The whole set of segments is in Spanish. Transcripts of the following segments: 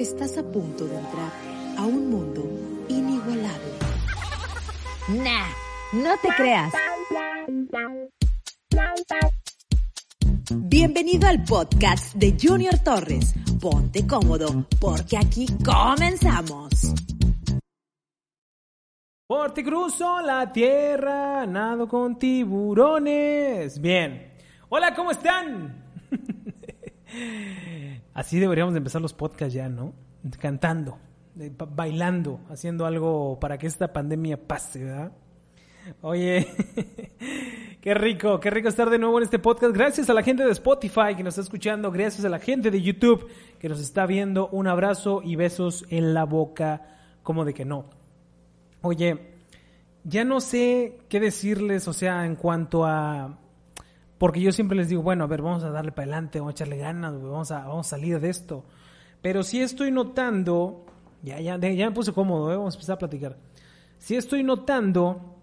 Estás a punto de entrar a un mundo inigualable. Nah, no te creas. Bienvenido al podcast de Junior Torres. Ponte cómodo porque aquí comenzamos. Por ti cruzo la tierra, nado con tiburones. Bien. Hola, ¿cómo están? Así deberíamos de empezar los podcasts ya, ¿no? Cantando, ba- bailando, haciendo algo para que esta pandemia pase, ¿verdad? Oye, qué rico, qué rico estar de nuevo en este podcast. Gracias a la gente de Spotify que nos está escuchando, gracias a la gente de YouTube que nos está viendo. Un abrazo y besos en la boca, como de que no. Oye, ya no sé qué decirles, o sea, en cuanto a... Porque yo siempre les digo, bueno, a ver, vamos a darle para adelante, vamos a echarle ganas, vamos a, vamos a salir de esto. Pero sí estoy notando, ya, ya, ya me puse cómodo, ¿eh? vamos a empezar a platicar. Sí estoy notando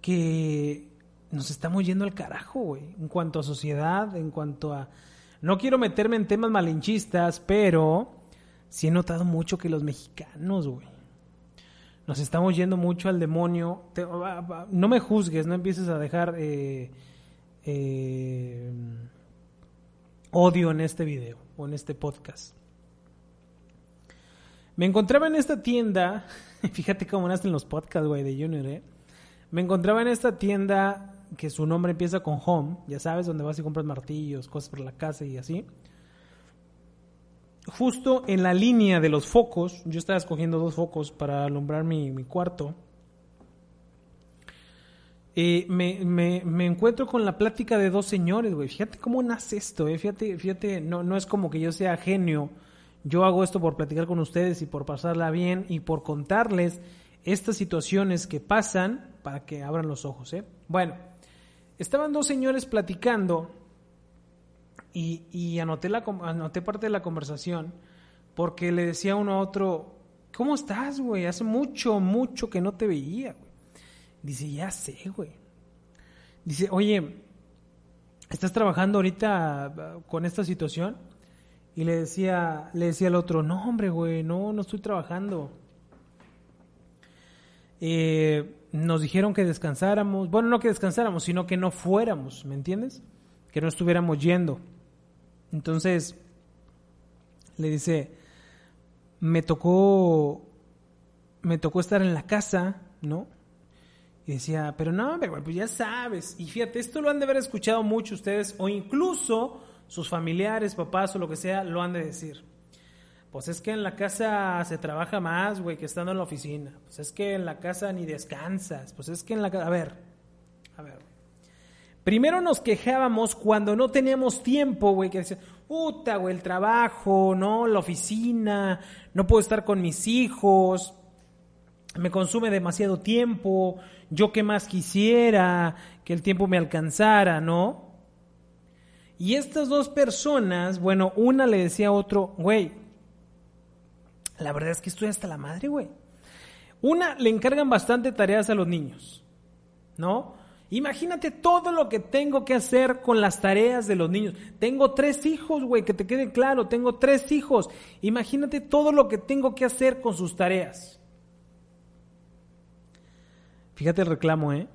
que nos estamos yendo al carajo, güey, en cuanto a sociedad, en cuanto a... No quiero meterme en temas malinchistas, pero sí he notado mucho que los mexicanos, güey, nos estamos yendo mucho al demonio. No me juzgues, no empieces a dejar eh, eh, odio en este video o en este podcast. Me encontraba en esta tienda, fíjate cómo nacen los podcasts, güey, de Junior, ¿eh? Me encontraba en esta tienda que su nombre empieza con Home, ya sabes, donde vas y compras martillos, cosas para la casa y así. Justo en la línea de los focos, yo estaba escogiendo dos focos para alumbrar mi, mi cuarto. Eh, me, me- me encuentro con la plática de dos señores, güey. Fíjate cómo nace esto, eh. Fíjate, fíjate, no, no es como que yo sea genio. Yo hago esto por platicar con ustedes y por pasarla bien y por contarles estas situaciones que pasan para que abran los ojos, eh. Bueno, estaban dos señores platicando y, y anoté, la, anoté parte de la conversación porque le decía uno a otro, ¿cómo estás, güey? Hace mucho, mucho que no te veía, güey. Dice, ya sé, güey. Dice, oye, ¿estás trabajando ahorita ah, con esta situación? Y le decía, le decía al otro, no, hombre, güey, no, no estoy trabajando. Eh, nos dijeron que descansáramos, bueno, no que descansáramos, sino que no fuéramos, ¿me entiendes? Que no estuviéramos yendo. Entonces, le dice, me tocó, me tocó estar en la casa, ¿no? Y decía, pero no, hombre, pues ya sabes. Y fíjate, esto lo han de haber escuchado mucho ustedes, o incluso sus familiares, papás o lo que sea, lo han de decir. Pues es que en la casa se trabaja más, güey, que estando en la oficina. Pues es que en la casa ni descansas. Pues es que en la casa... A ver, a ver. Primero nos quejábamos cuando no teníamos tiempo, güey, que decía, puta, güey, el trabajo, ¿no? La oficina, no puedo estar con mis hijos, me consume demasiado tiempo, yo que más quisiera que el tiempo me alcanzara, ¿no? Y estas dos personas, bueno, una le decía a otro, güey, la verdad es que estoy hasta la madre, güey. Una, le encargan bastante tareas a los niños, ¿no? Imagínate todo lo que tengo que hacer con las tareas de los niños. Tengo tres hijos, güey, que te quede claro, tengo tres hijos. Imagínate todo lo que tengo que hacer con sus tareas. Fíjate el reclamo, ¿eh?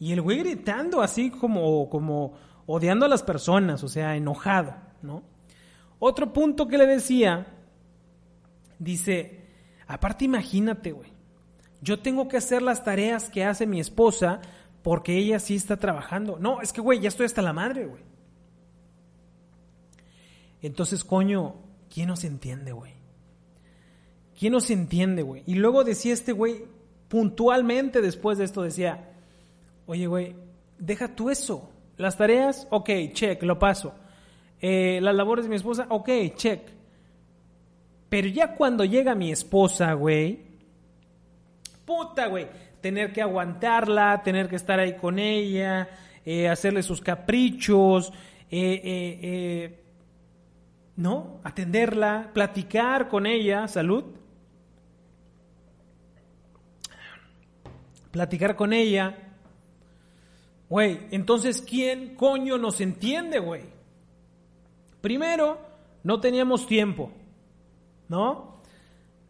Y el güey gritando así como, como odiando a las personas, o sea, enojado, ¿no? Otro punto que le decía, dice, aparte imagínate, güey, yo tengo que hacer las tareas que hace mi esposa porque ella sí está trabajando. No, es que, güey, ya estoy hasta la madre, güey. Entonces, coño, ¿quién nos entiende, güey? ¿Quién nos entiende, güey? Y luego decía este güey, puntualmente después de esto decía, oye, güey, deja tú eso. Las tareas, ok, check, lo paso. Eh, las labores de mi esposa, ok, check. Pero ya cuando llega mi esposa, güey, puta, güey, tener que aguantarla, tener que estar ahí con ella, eh, hacerle sus caprichos, eh, ¿no? Atenderla, platicar con ella, salud. Platicar con ella. Güey, entonces, ¿quién coño nos entiende, güey? Primero, no teníamos tiempo, ¿no?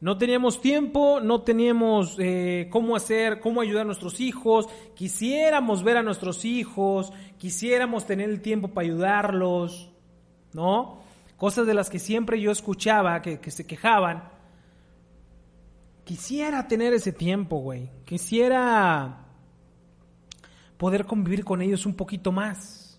No teníamos tiempo, no teníamos eh, cómo hacer, cómo ayudar a nuestros hijos, quisiéramos ver a nuestros hijos, quisiéramos tener el tiempo para ayudarlos, ¿no? Cosas de las que siempre yo escuchaba, que, que se quejaban. Quisiera tener ese tiempo, güey. Quisiera poder convivir con ellos un poquito más.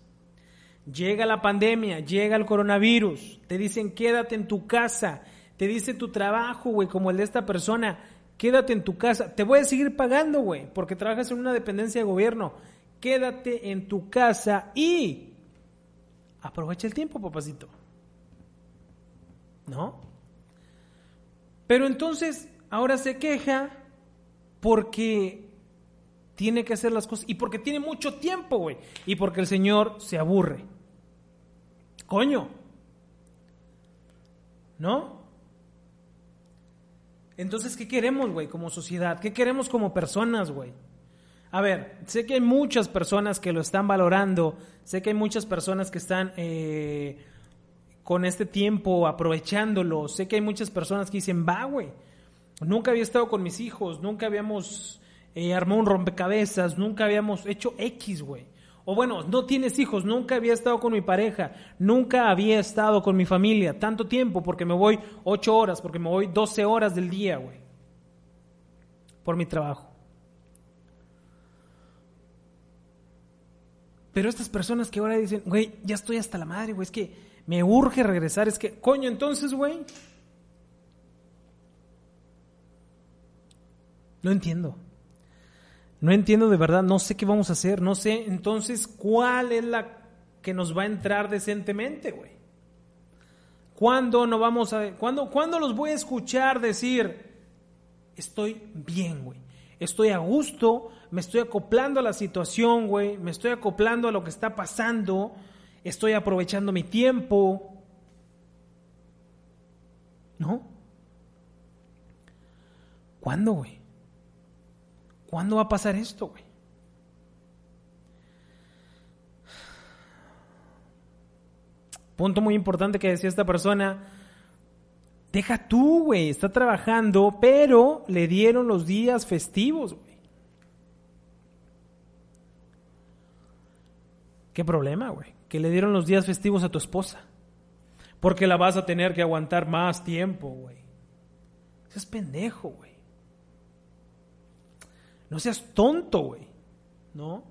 Llega la pandemia, llega el coronavirus, te dicen quédate en tu casa, te dice tu trabajo, güey, como el de esta persona, quédate en tu casa, te voy a seguir pagando, güey, porque trabajas en una dependencia de gobierno, quédate en tu casa y aprovecha el tiempo, papacito. ¿No? Pero entonces, ahora se queja porque tiene que hacer las cosas y porque tiene mucho tiempo, güey, y porque el Señor se aburre. Coño. ¿No? Entonces, ¿qué queremos, güey, como sociedad? ¿Qué queremos como personas, güey? A ver, sé que hay muchas personas que lo están valorando, sé que hay muchas personas que están eh, con este tiempo aprovechándolo, sé que hay muchas personas que dicen, va, güey, nunca había estado con mis hijos, nunca habíamos eh, armado un rompecabezas, nunca habíamos hecho X, güey. O bueno, no tienes hijos, nunca había estado con mi pareja, nunca había estado con mi familia tanto tiempo porque me voy ocho horas, porque me voy doce horas del día, güey. Por mi trabajo. Pero estas personas que ahora dicen, güey, ya estoy hasta la madre, güey, es que me urge regresar, es que, coño, entonces, güey. No entiendo. No entiendo de verdad, no sé qué vamos a hacer, no sé entonces cuál es la que nos va a entrar decentemente, güey. ¿Cuándo no vamos a cuándo cuándo los voy a escuchar decir estoy bien, güey? Estoy a gusto, me estoy acoplando a la situación, güey, me estoy acoplando a lo que está pasando, estoy aprovechando mi tiempo. ¿No? ¿Cuándo, güey? ¿Cuándo va a pasar esto, güey? Punto muy importante que decía esta persona. Deja tú, güey, está trabajando, pero le dieron los días festivos, güey. ¿Qué problema, güey? Que le dieron los días festivos a tu esposa. Porque la vas a tener que aguantar más tiempo, güey. Eso es pendejo, güey. No seas tonto, güey. ¿No?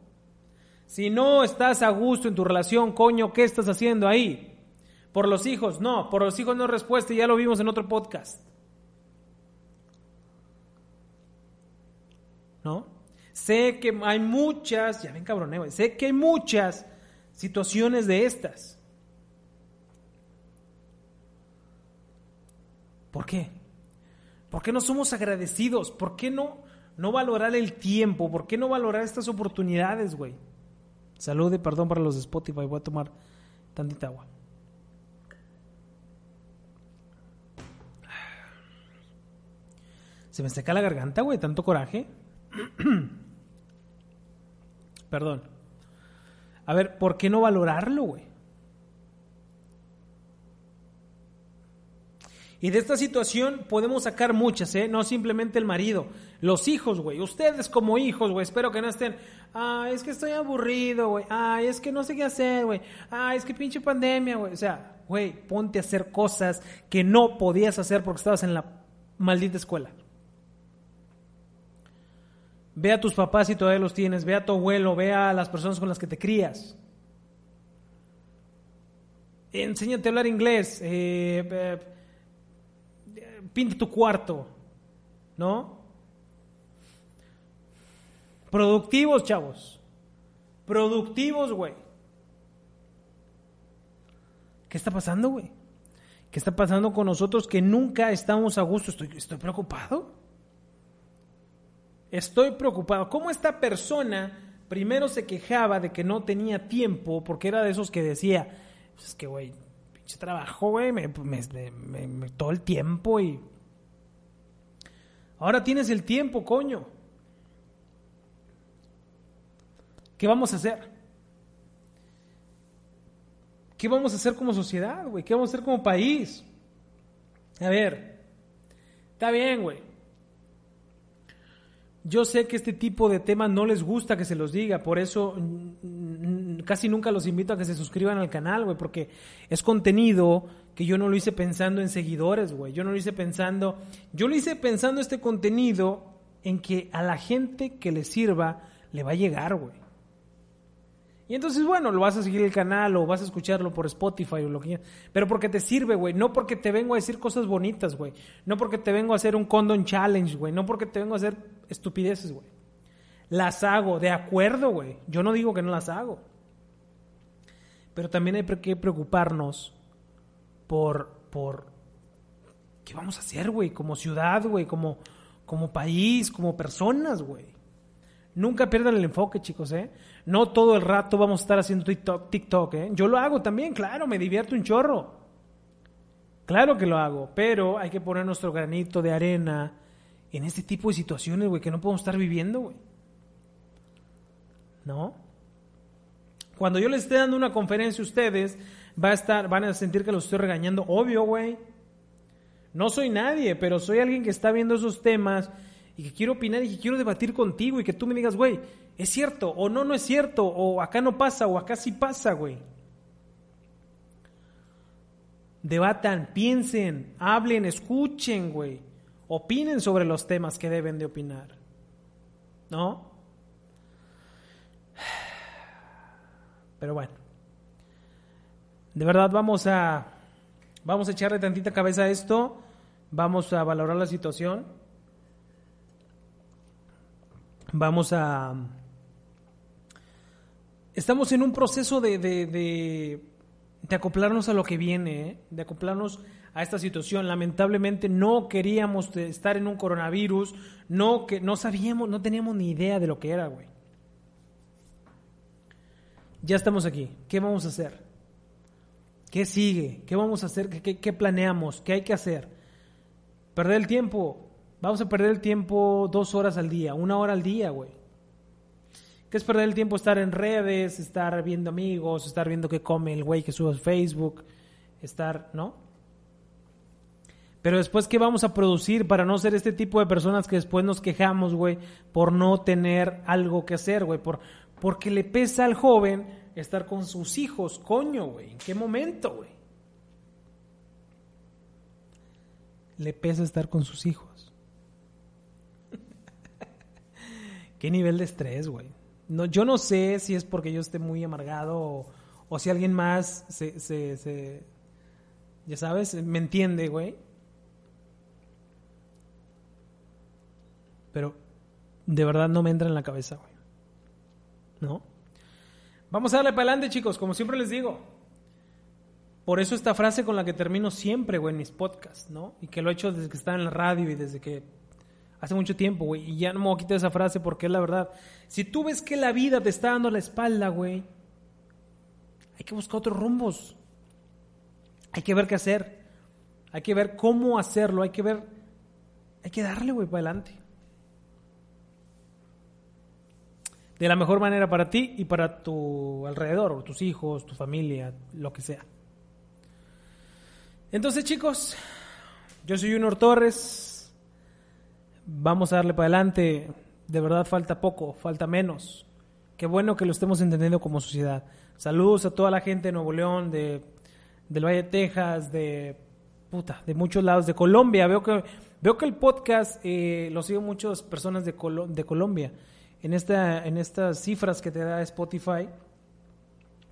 Si no estás a gusto en tu relación, coño, ¿qué estás haciendo ahí? Por los hijos, no, por los hijos no es respuesta, ya lo vimos en otro podcast. ¿No? Sé que hay muchas, ya ven cabrón, güey, sé que hay muchas situaciones de estas. ¿Por qué? ¿Por qué no somos agradecidos? ¿Por qué no no valorar el tiempo, ¿por qué no valorar estas oportunidades, güey? Salud y perdón para los de Spotify, voy a tomar tantita agua. Se me seca la garganta, güey, tanto coraje. perdón. A ver, ¿por qué no valorarlo, güey? Y de esta situación podemos sacar muchas, ¿eh? No simplemente el marido. Los hijos, güey. Ustedes como hijos, güey. Espero que no estén. Ah, es que estoy aburrido, güey. Ay, es que no sé qué hacer, güey. Ay, es que pinche pandemia, güey. O sea, güey, ponte a hacer cosas que no podías hacer porque estabas en la maldita escuela. Ve a tus papás si todavía los tienes. Ve a tu abuelo. Ve a las personas con las que te crías. Enséñate a hablar inglés. Eh, eh pinta tu cuarto, ¿no? Productivos, chavos. Productivos, güey. ¿Qué está pasando, güey? ¿Qué está pasando con nosotros que nunca estamos a gusto? Estoy, estoy preocupado. Estoy preocupado. ¿Cómo esta persona primero se quejaba de que no tenía tiempo porque era de esos que decía, es que, güey, trabajo, güey, me, todo el tiempo y... Ahora tienes el tiempo, coño. ¿Qué vamos a hacer? ¿qué vamos a hacer como sociedad, güey? ¿Qué vamos a hacer como país? A ver, está bien, güey. Yo sé que este tipo de temas no les gusta que se los diga, por eso casi nunca los invito a que se suscriban al canal, güey, porque es contenido que yo no lo hice pensando en seguidores, güey. Yo no lo hice pensando, yo lo hice pensando este contenido en que a la gente que le sirva le va a llegar, güey. Y entonces, bueno, lo vas a seguir el canal o vas a escucharlo por Spotify o lo que quieras. Pero porque te sirve, güey. No porque te vengo a decir cosas bonitas, güey. No porque te vengo a hacer un condon challenge, güey. No porque te vengo a hacer estupideces, güey. Las hago, de acuerdo, güey. Yo no digo que no las hago. Pero también hay que preocuparnos por, por, ¿qué vamos a hacer, güey? Como ciudad, güey. Como, como país, como personas, güey. Nunca pierdan el enfoque, chicos, ¿eh? No todo el rato vamos a estar haciendo TikTok, TikTok, ¿eh? Yo lo hago también, claro, me divierto un chorro. Claro que lo hago, pero hay que poner nuestro granito de arena en este tipo de situaciones, güey, que no podemos estar viviendo, güey. ¿No? Cuando yo les esté dando una conferencia a ustedes, va a estar, van a sentir que los estoy regañando, obvio, güey. No soy nadie, pero soy alguien que está viendo esos temas y que quiero opinar y que quiero debatir contigo y que tú me digas, güey, ¿es cierto o no, no es cierto? O acá no pasa o acá sí pasa, güey. Debatan, piensen, hablen, escuchen, güey. Opinen sobre los temas que deben de opinar. ¿No? Pero bueno. De verdad vamos a vamos a echarle tantita cabeza a esto. Vamos a valorar la situación vamos a... Estamos en un proceso de, de, acoplarnos a lo que viene, ¿eh? de acoplarnos a esta situación. Lamentablemente no queríamos estar en un coronavirus, no, que, no sabíamos, no teníamos ni idea de lo que era, güey. Ya estamos aquí. ¿Qué vamos a hacer? ¿Qué sigue? ¿Qué vamos a hacer? ¿Qué, qué planeamos? ¿Qué hay que hacer? ¿Perder el tiempo? Vamos a perder el tiempo dos horas al día, una hora al día, güey. ¿Qué es perder el tiempo? Estar en redes, estar viendo amigos, estar viendo qué come el güey que sube a Facebook, estar, ¿no? Pero después, ¿qué vamos a producir para no ser este tipo de personas que después nos quejamos, güey, por no tener algo que hacer, güey? Por, porque le pesa al joven estar con sus hijos, coño, güey. ¿En qué momento, güey? Le pesa estar con sus hijos. ¿Qué nivel de estrés, güey? No, yo no sé si es porque yo esté muy amargado o, si alguien más se, se, se, ya sabes, me entiende, güey. Pero de verdad no me entra en la cabeza, güey. ¿No? Vamos a darle para adelante, chicos, como siempre les digo. Por eso esta frase con la que termino siempre, güey, en mis podcasts, ¿no? Y que lo he hecho desde que estaba en la radio y desde que hace mucho tiempo, güey, y ya no me voy a quitar esa frase porque es la verdad. Si tú ves que la vida te está dando la espalda, güey, hay que buscar otros rumbos. Hay que ver qué hacer. Hay que ver cómo hacerlo. Hay que ver. Hay que darle, güey, para adelante. De la mejor manera para ti y para tu alrededor, tus hijos, tu familia, lo que sea. Entonces, chicos, yo soy Junior Torres vamos a darle para adelante, de verdad falta poco, falta menos. Qué bueno que lo estemos entendiendo como sociedad. Saludos a toda la gente de Nuevo León, de, del Valle de Texas, de puta, de muchos lados, de Colombia. Veo que, veo que el podcast eh, lo siguen muchas personas de, de Colombia. En, esta, en estas cifras que te da Spotify,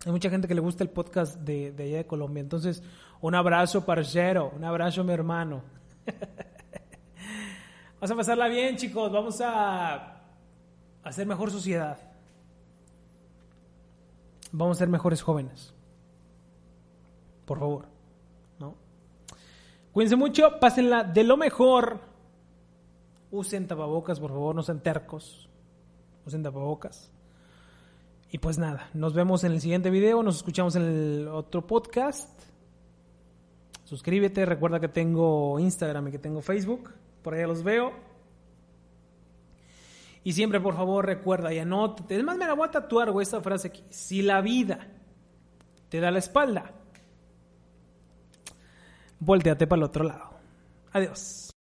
hay mucha gente que le gusta el podcast de, allá de Colombia. Entonces, un abrazo, parcero, un abrazo, mi hermano. Vamos a pasarla bien, chicos. Vamos a hacer mejor sociedad. Vamos a ser mejores jóvenes. Por favor. ¿No? Cuídense mucho, pásenla de lo mejor. Usen tapabocas, por favor, no sean tercos. Usen tapabocas. Y pues nada, nos vemos en el siguiente video, nos escuchamos en el otro podcast. Suscríbete, recuerda que tengo Instagram y que tengo Facebook por allá los veo. Y siempre, por favor, recuerda y anótate. Es más, me la voy a tatuar, esta frase aquí. Si la vida te da la espalda, volteate para el otro lado. Adiós.